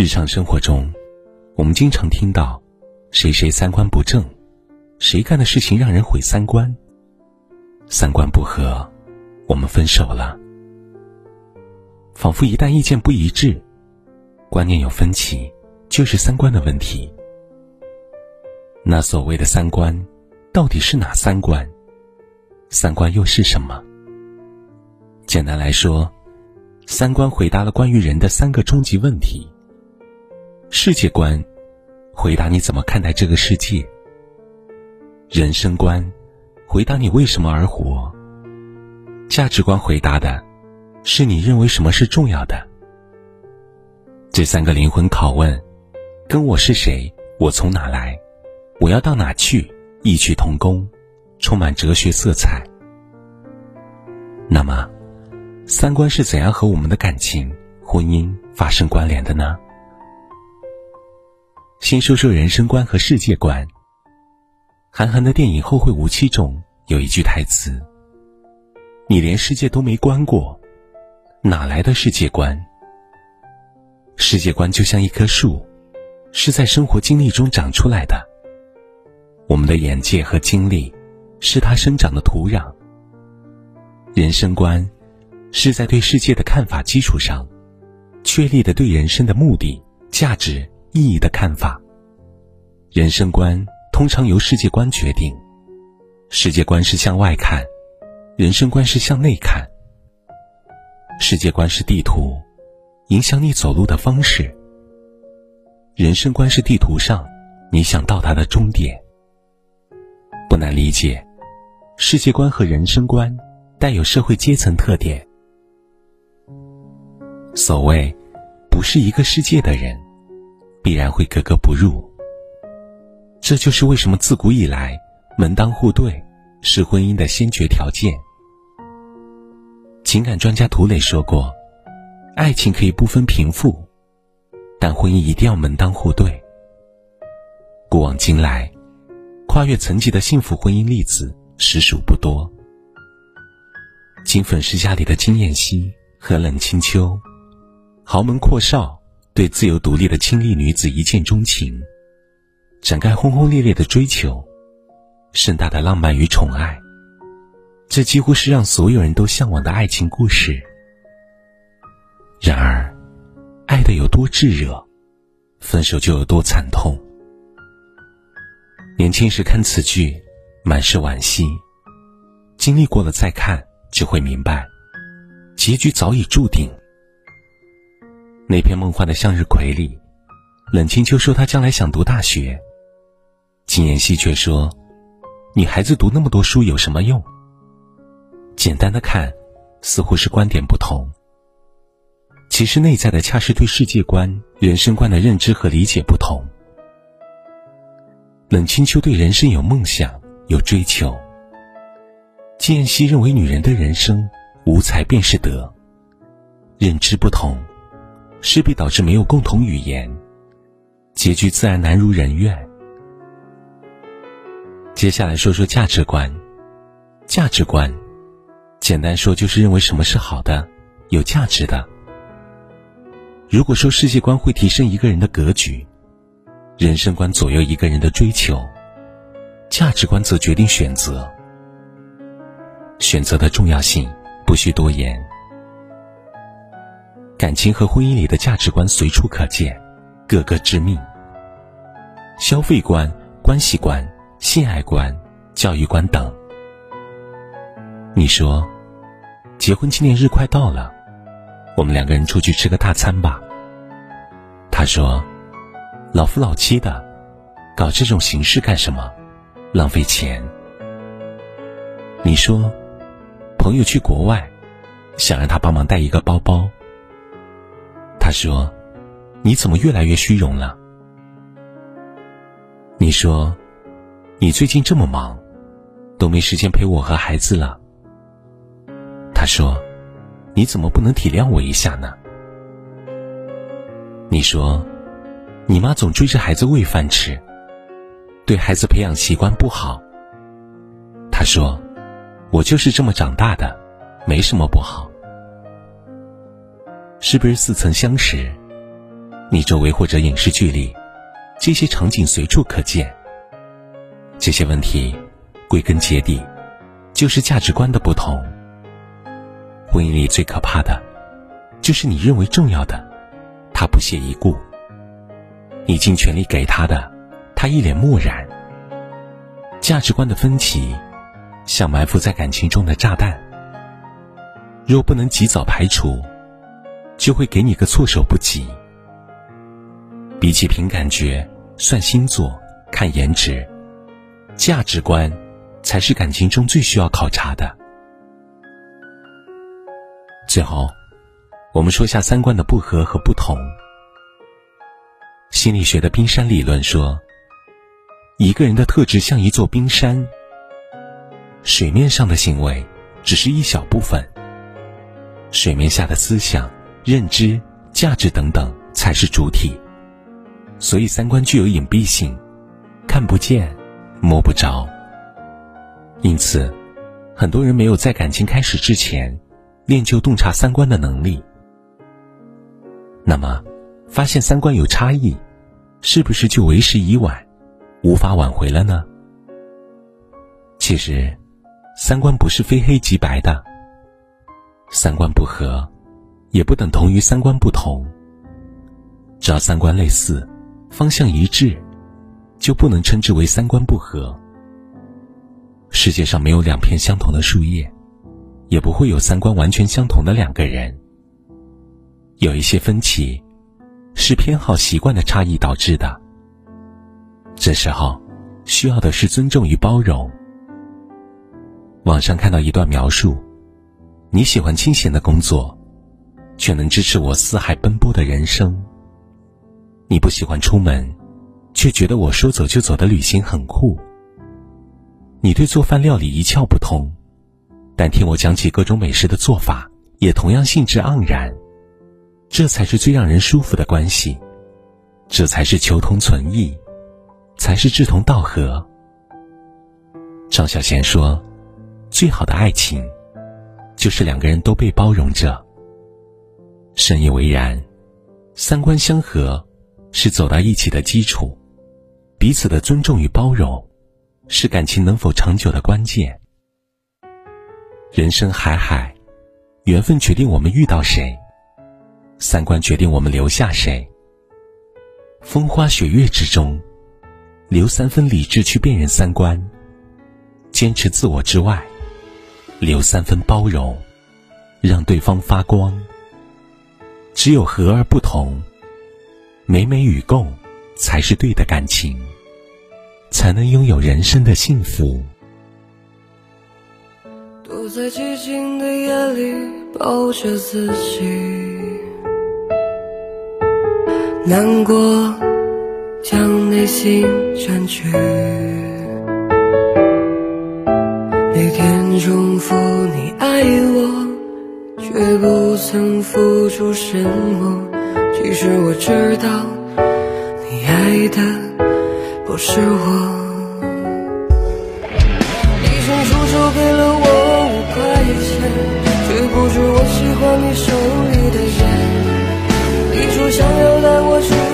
日常生活中，我们经常听到“谁谁三观不正”，“谁干的事情让人毁三观”，“三观不合，我们分手了”，仿佛一旦意见不一致，观念有分歧，就是三观的问题。那所谓的三观，到底是哪三观？三观又是什么？简单来说，三观回答了关于人的三个终极问题。世界观，回答你怎么看待这个世界；人生观，回答你为什么而活；价值观，回答的是你认为什么是重要的。这三个灵魂拷问，跟我是谁，我从哪来，我要到哪去，异曲同工，充满哲学色彩。那么，三观是怎样和我们的感情、婚姻发生关联的呢？先说说人生观和世界观。韩寒的电影《后会无期》中有一句台词：“你连世界都没观过，哪来的世界观？”世界观就像一棵树，是在生活经历中长出来的。我们的眼界和经历，是它生长的土壤。人生观，是在对世界的看法基础上，确立的对人生的目的、价值。意义的看法。人生观通常由世界观决定，世界观是向外看，人生观是向内看。世界观是地图，影响你走路的方式；人生观是地图上你想到达的终点。不难理解，世界观和人生观带有社会阶层特点。所谓“不是一个世界的人”。必然会格格不入。这就是为什么自古以来门当户对是婚姻的先决条件。情感专家涂磊说过：“爱情可以不分贫富，但婚姻一定要门当户对。”古往今来，跨越层级的幸福婚姻例子实属不多。金粉世家里的金燕西和冷清秋，豪门阔少。对自由独立的清丽女子一见钟情，展开轰轰烈烈的追求，盛大的浪漫与宠爱，这几乎是让所有人都向往的爱情故事。然而，爱的有多炙热，分手就有多惨痛。年轻时看此剧，满是惋惜；经历过了再看，就会明白，结局早已注定。那片梦幻的向日葵里，冷清秋说她将来想读大学，金妍希却说：“女孩子读那么多书有什么用？”简单的看，似乎是观点不同，其实内在的恰是对世界观、人生观的认知和理解不同。冷清秋对人生有梦想、有追求，金妍希认为女人的人生无才便是德，认知不同。势必导致没有共同语言，结局自然难如人愿。接下来说说价值观，价值观，简单说就是认为什么是好的、有价值的。如果说世界观会提升一个人的格局，人生观左右一个人的追求，价值观则决定选择。选择的重要性不需多言。感情和婚姻里的价值观随处可见，个个致命。消费观、关系观、性爱观、教育观等。你说，结婚纪念日快到了，我们两个人出去吃个大餐吧。他说，老夫老妻的，搞这种形式干什么？浪费钱。你说，朋友去国外，想让他帮忙带一个包包。他说：“你怎么越来越虚荣了？”你说：“你最近这么忙，都没时间陪我和孩子了。”他说：“你怎么不能体谅我一下呢？”你说：“你妈总追着孩子喂饭吃，对孩子培养习惯不好。”他说：“我就是这么长大的，没什么不好。”是不是似曾相识？你周围或者影视剧里，这些场景随处可见。这些问题，归根结底，就是价值观的不同。婚姻里最可怕的，就是你认为重要的，他不屑一顾；你尽全力给他的，他一脸漠然。价值观的分歧，像埋伏在感情中的炸弹，若不能及早排除，就会给你个措手不及。比起凭感觉、算星座、看颜值，价值观才是感情中最需要考察的。最后，我们说下三观的不合和不同。心理学的冰山理论说，一个人的特质像一座冰山，水面上的行为只是一小部分，水面下的思想、认知、价值等等才是主体。所以，三观具有隐蔽性，看不见、摸不着。因此，很多人没有在感情开始之前。练就洞察三观的能力，那么发现三观有差异，是不是就为时已晚，无法挽回了呢？其实，三观不是非黑即白的，三观不合，也不等同于三观不同。只要三观类似，方向一致，就不能称之为三观不合。世界上没有两片相同的树叶。也不会有三观完全相同的两个人。有一些分歧，是偏好习惯的差异导致的。这时候，需要的是尊重与包容。网上看到一段描述：你喜欢清闲的工作，却能支持我四海奔波的人生；你不喜欢出门，却觉得我说走就走的旅行很酷；你对做饭料理一窍不通。但听我讲起各种美食的做法，也同样兴致盎然，这才是最让人舒服的关系，这才是求同存异，才是志同道合。张小娴说：“最好的爱情，就是两个人都被包容着。”深以为然，三观相合是走到一起的基础，彼此的尊重与包容，是感情能否长久的关键。人生海海，缘分决定我们遇到谁，三观决定我们留下谁。风花雪月之中，留三分理智去辨认三观，坚持自我之外，留三分包容，让对方发光。只有和而不同，美美与共，才是对的感情，才能拥有人生的幸福。躲在寂静的夜里，抱着自己，难过将内心占据。每天重复你爱我，却不曾付出什么。其实我知道，你爱的不是我。你伸出手给了我五块钱，却不知我喜欢你手里的烟。你说想要带我去。